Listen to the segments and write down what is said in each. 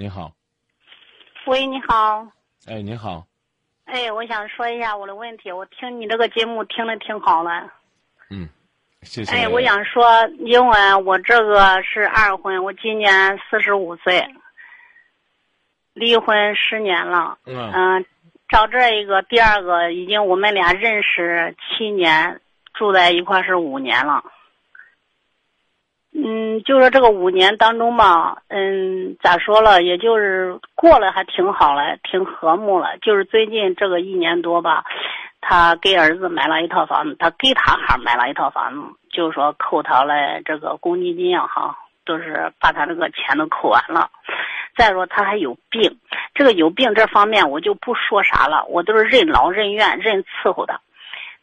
你好，喂，你好。哎，你好，哎，我想说一下我的问题。我听你这个节目听的挺好的。嗯，谢谢。哎，我想说，因为我这个是二婚，我今年四十五岁，离婚十年了。嗯嗯，找这一个第二个，已经我们俩认识七年，住在一块儿是五年了。嗯，就说这个五年当中吧，嗯，咋说了，也就是过了还挺好了，挺和睦了。就是最近这个一年多吧，他给儿子买了一套房子，他给他孩儿买了一套房子，就是说扣他了这个公积金啊，哈，都是把他这个钱都扣完了。再说他还有病，这个有病这方面我就不说啥了，我都是任劳任怨，任伺候他。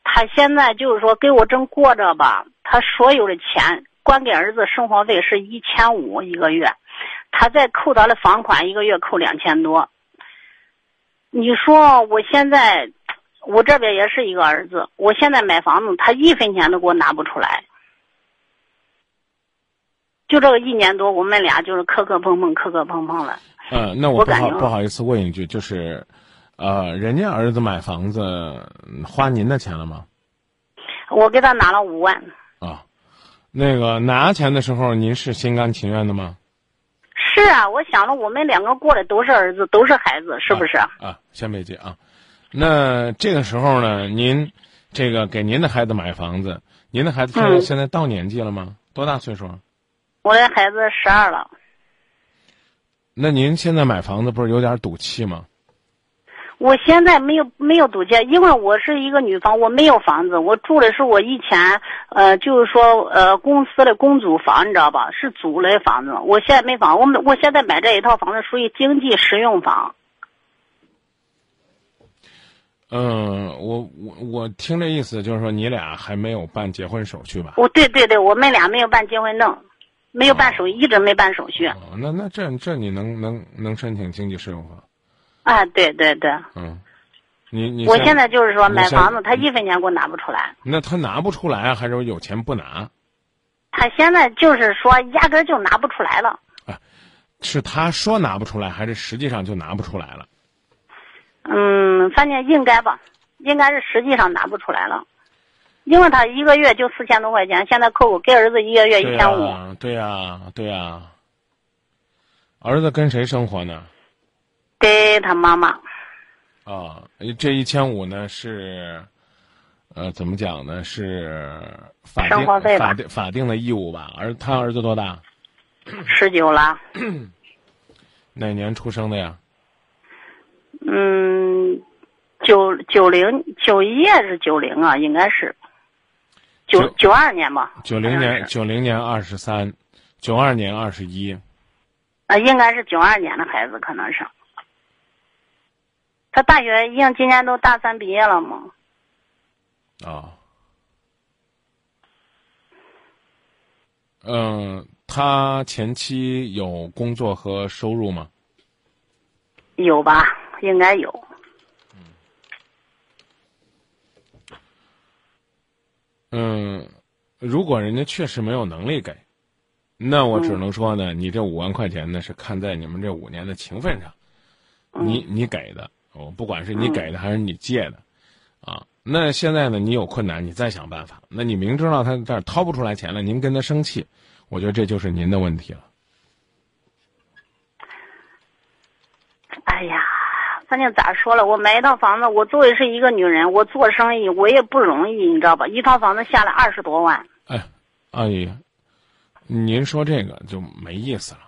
他现在就是说给我正过着吧，他所有的钱。光给儿子生活费是一千五一个月，他再扣他的房款，一个月扣两千多。你说我现在，我这边也是一个儿子，我现在买房子，他一分钱都给我拿不出来。就这个一年多，我们俩就是磕磕碰碰，磕磕碰碰了。嗯，那我不好不好意思问一句，就是，呃，人家儿子买房子花您的钱了吗？我给他拿了五万。啊。那个拿钱的时候，您是心甘情愿的吗？是啊，我想着我们两个过的都是儿子，都是孩子，是不是？啊，先别急啊。那这个时候呢，您这个给您的孩子买房子，您的孩子现在、嗯、现在到年纪了吗？多大岁数？我的孩子十二了。那您现在买房子不是有点赌气吗？我现在没有没有赌气，因为我是一个女方，我没有房子，我住的是我以前呃，就是说呃公司的公租房，你知道吧？是租的房子。我现在没房，我们我现在买这一套房子属于经济适用房。嗯，我我我听这意思就是说你俩还没有办结婚手续吧？哦，对对对，我们俩没有办结婚证，没有办手续，哦、一直没办手续。哦，那那这这你能能能申请经济适用房？啊，对对对，嗯，你你我现在就是说买房子，他一分钱给我拿不出来。那他拿不出来啊，还是有钱不拿？他现在就是说压根就拿不出来了。啊，是他说拿不出来，还是实际上就拿不出来了？嗯，反正应该吧，应该是实际上拿不出来了，因为他一个月就四千多块钱，现在扣给儿子一个月一千五。对呀，对呀。儿子跟谁生活呢？给他妈妈。啊，这一千五呢是，呃，怎么讲呢？是法定法定法定的义务吧？儿他儿子多大？十九了。哪年出生的呀？嗯，九九零九一还是九零啊？应该是九九二年吧。九零年九零年二十三，九二年二十一。啊，应该是九二年的孩子，可能是。他大学已经今年都大三毕业了嘛？啊。嗯，他前期有工作和收入吗？有吧，应该有。嗯，如果人家确实没有能力给，那我只能说呢，你这五万块钱呢是看在你们这五年的情分上，你你给的。我不管是你给的还是你借的，啊，那现在呢，你有困难，你再想办法。那你明知道他这儿掏不出来钱了，您跟他生气，我觉得这就是您的问题了。哎呀，反正咋说了，我买一套房子，我作为是一个女人，我做生意我也不容易，你知道吧？一套房子下来二十多万。哎，阿姨，您说这个就没意思了。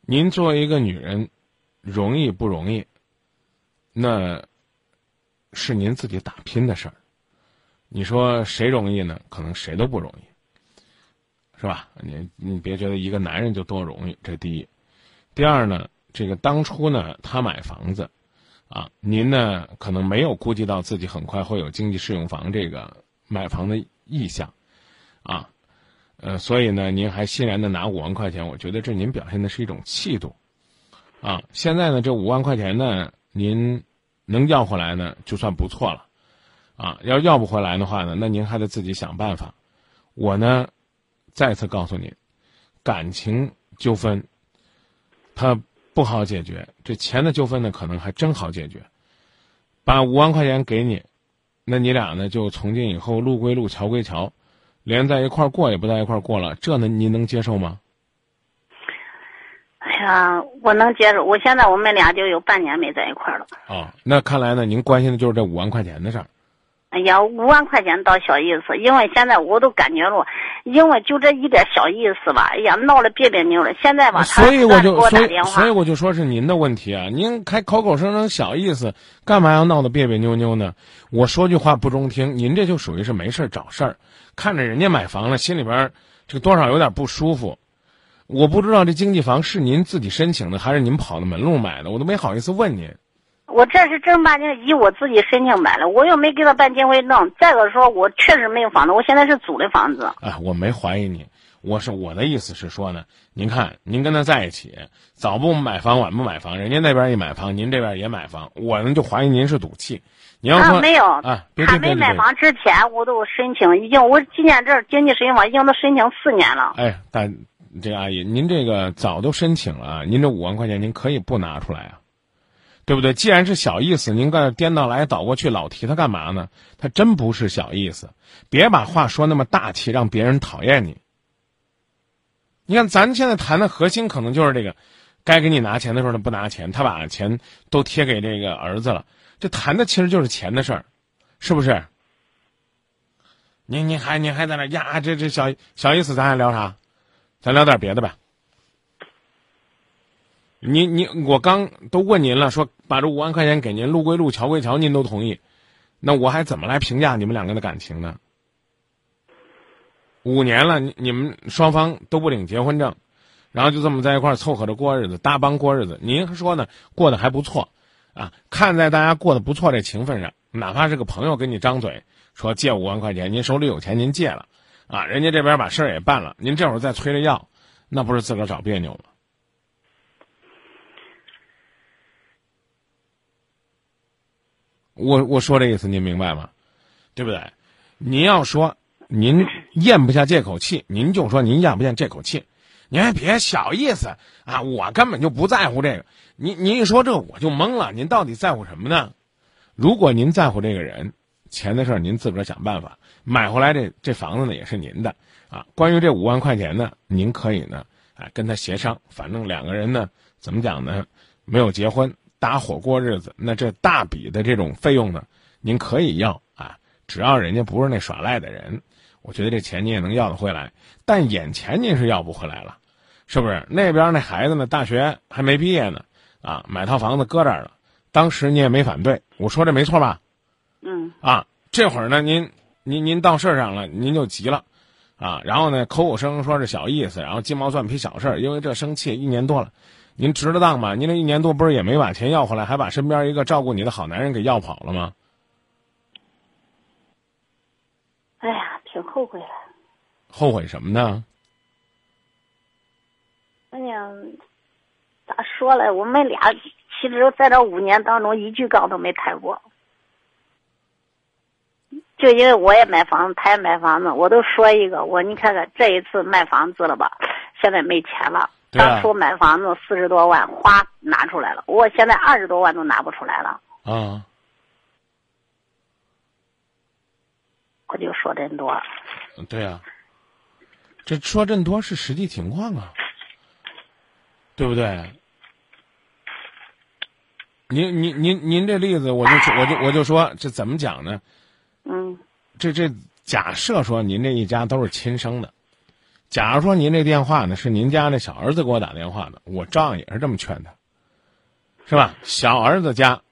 您作为一个女人，容易不容易？那是您自己打拼的事儿，你说谁容易呢？可能谁都不容易，是吧？你你别觉得一个男人就多容易，这第一。第二呢，这个当初呢，他买房子，啊，您呢可能没有估计到自己很快会有经济适用房这个买房的意向，啊，呃，所以呢，您还欣然的拿五万块钱，我觉得这您表现的是一种气度，啊，现在呢，这五万块钱呢，您。能要回来呢，就算不错了，啊，要要不回来的话呢，那您还得自己想办法。我呢，再次告诉您，感情纠纷，它不好解决，这钱的纠纷呢，可能还真好解决。把五万块钱给你，那你俩呢就从今以后路归路，桥归桥，连在一块儿过也不在一块儿过了，这呢您能接受吗？哎呀，我能接受。我现在我们俩就有半年没在一块儿了。哦，那看来呢，您关心的就是这五万块钱的事儿。哎呀，五万块钱倒小意思，因为现在我都感觉了，因为就这一点小意思吧，哎呀，闹得别别扭了。现在吧，所以我就所以所以，我就说是您的问题啊！您还口口声声小意思，干嘛要闹得别别扭扭呢？我说句话不中听，您这就属于是没事儿找事儿，看着人家买房了，心里边儿这个多少有点不舒服。我不知道这经济房是您自己申请的，还是您跑的门路买的，我都没好意思问您。我这是正儿八经以我自己申请买的，我又没给他办结婚证。再个说，我确实没有房子，我现在是租的房子。哎，我没怀疑你，我是我的意思是说呢，您看您跟他在一起，早不买房晚不买房，人家那边一买房，您这边也买房，我呢就怀疑您是赌气。你要说啊，没有，啊，别他没买房之前，我都申请，已经我今年这经济适用房已经都申请四年了。哎，大这个阿姨，您这个早都申请了，您这五万块钱您可以不拿出来啊，对不对？既然是小意思，您搁这颠倒来倒过去，老提它干嘛呢？他真不是小意思，别把话说那么大气，让别人讨厌你。你看，咱现在谈的核心可能就是这个，该给你拿钱的时候他不拿钱，他把钱都贴给这个儿子了，这谈的其实就是钱的事儿，是不是？您您还您还在那呀？这这小小意思，咱还聊啥？咱聊点别的吧。您您我刚都问您了，说把这五万块钱给您，路归路，桥归桥，您都同意，那我还怎么来评价你们两个的感情呢？五年了，你你们双方都不领结婚证，然后就这么在一块儿凑合着过日子，搭帮过日子。您说呢？过得还不错，啊，看在大家过得不错这情分上，哪怕是个朋友跟你张嘴说借五万块钱，您手里有钱，您借了，啊，人家这边把事儿也办了，您这会儿再催着要，那不是自个儿找别扭吗？我我说这意思您明白吗？对不对？您要说您咽不下这口气，您就说您咽不下这口气，您还别小意思啊！我根本就不在乎这个。您您一说这我就懵了，您到底在乎什么呢？如果您在乎这个人，钱的事儿您自个儿想办法买回来这这房子呢也是您的啊。关于这五万块钱呢，您可以呢哎跟他协商，反正两个人呢怎么讲呢，没有结婚。搭伙过日子，那这大笔的这种费用呢，您可以要啊，只要人家不是那耍赖的人，我觉得这钱你也能要得回来。但眼前您是要不回来了，是不是？那边那孩子呢，大学还没毕业呢，啊，买套房子搁这儿了，当时你也没反对，我说这没错吧？嗯，啊，这会儿呢，您您您到事儿上了，您就急了，啊，然后呢，口口声声说是小意思，然后鸡毛蒜皮小事儿，因为这生气一年多了。您值得当吗？您这一年多不是也没把钱要回来，还把身边一个照顾你的好男人给要跑了吗？哎呀，挺后悔的。后悔什么呢？哎呀，咋说嘞？我们俩其实在这五年当中一句杠都没抬过，就因为我也买房子，他也买房子，我都说一个，我你看看这一次卖房子了吧，现在没钱了。啊当初买房子四十多万，花拿出来了，我现在二十多万都拿不出来了。啊，我就说真多，对啊，这说这么多是实际情况啊，对不对？您您您您这例子，我就我就我就说这怎么讲呢？嗯这这假设说您这一家都是亲生的，假如说您这电话呢是您家那小儿子给我打电话的，我照样也是这么劝他，是吧？小儿子家，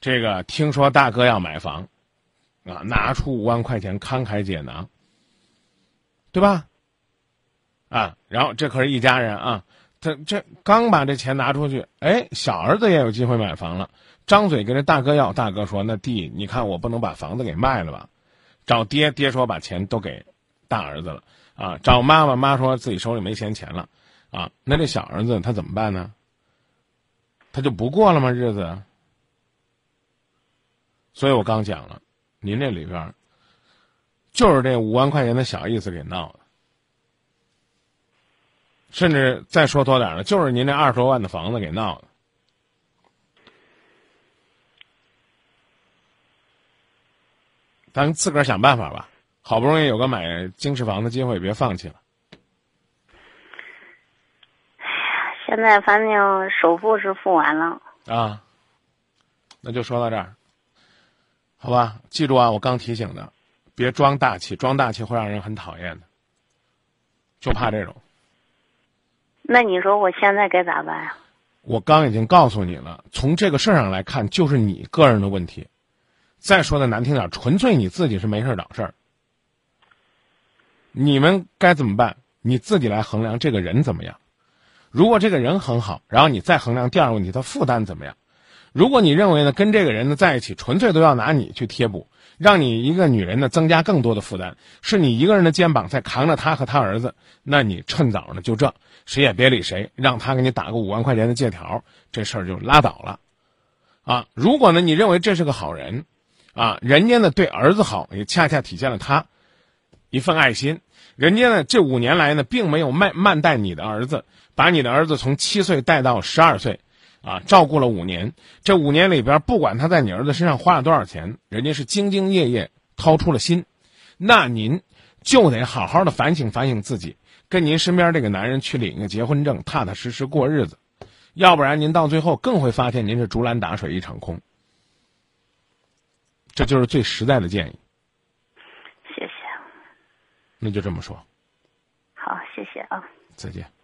这个听说大哥要买房，啊，拿出五万块钱慷慨解囊，对吧？啊，然后这可是一家人啊，这这刚把这钱拿出去，哎，小儿子也有机会买房了，张嘴跟这大哥要，大哥说：“那弟，你看我不能把房子给卖了吧？”找爹，爹说把钱都给大儿子了啊。找妈妈，妈说自己手里没闲钱了啊。那这小儿子他怎么办呢？他就不过了吗？日子？所以我刚讲了，您这里边就是这五万块钱的小意思给闹的，甚至再说多点儿呢，就是您那二十多万的房子给闹的。咱自个儿想办法吧，好不容易有个买京士房的机会，别放弃了。现在反正首付是付完了，啊，那就说到这儿，好吧？记住啊，我刚提醒的，别装大气，装大气会让人很讨厌的，就怕这种。那你说我现在该咋办呀？我刚已经告诉你了，从这个事儿上来看，就是你个人的问题。再说的难听点，纯粹你自己是没事儿找事儿。你们该怎么办？你自己来衡量这个人怎么样。如果这个人很好，然后你再衡量第二个问题，他负担怎么样？如果你认为呢，跟这个人呢在一起，纯粹都要拿你去贴补，让你一个女人呢增加更多的负担，是你一个人的肩膀在扛着他和他儿子，那你趁早呢就这，谁也别理谁，让他给你打个五万块钱的借条，这事儿就拉倒了。啊，如果呢你认为这是个好人，啊，人家呢对儿子好，也恰恰体现了他一份爱心。人家呢这五年来呢，并没有慢慢待你的儿子，把你的儿子从七岁带到十二岁，啊，照顾了五年。这五年里边，不管他在你儿子身上花了多少钱，人家是兢兢业业掏出了心。那您就得好好的反省反省自己，跟您身边这个男人去领个结婚证，踏踏实实过日子。要不然您到最后更会发现您是竹篮打水一场空。这就是最实在的建议。谢谢。那就这么说。好，谢谢啊。再见。哎。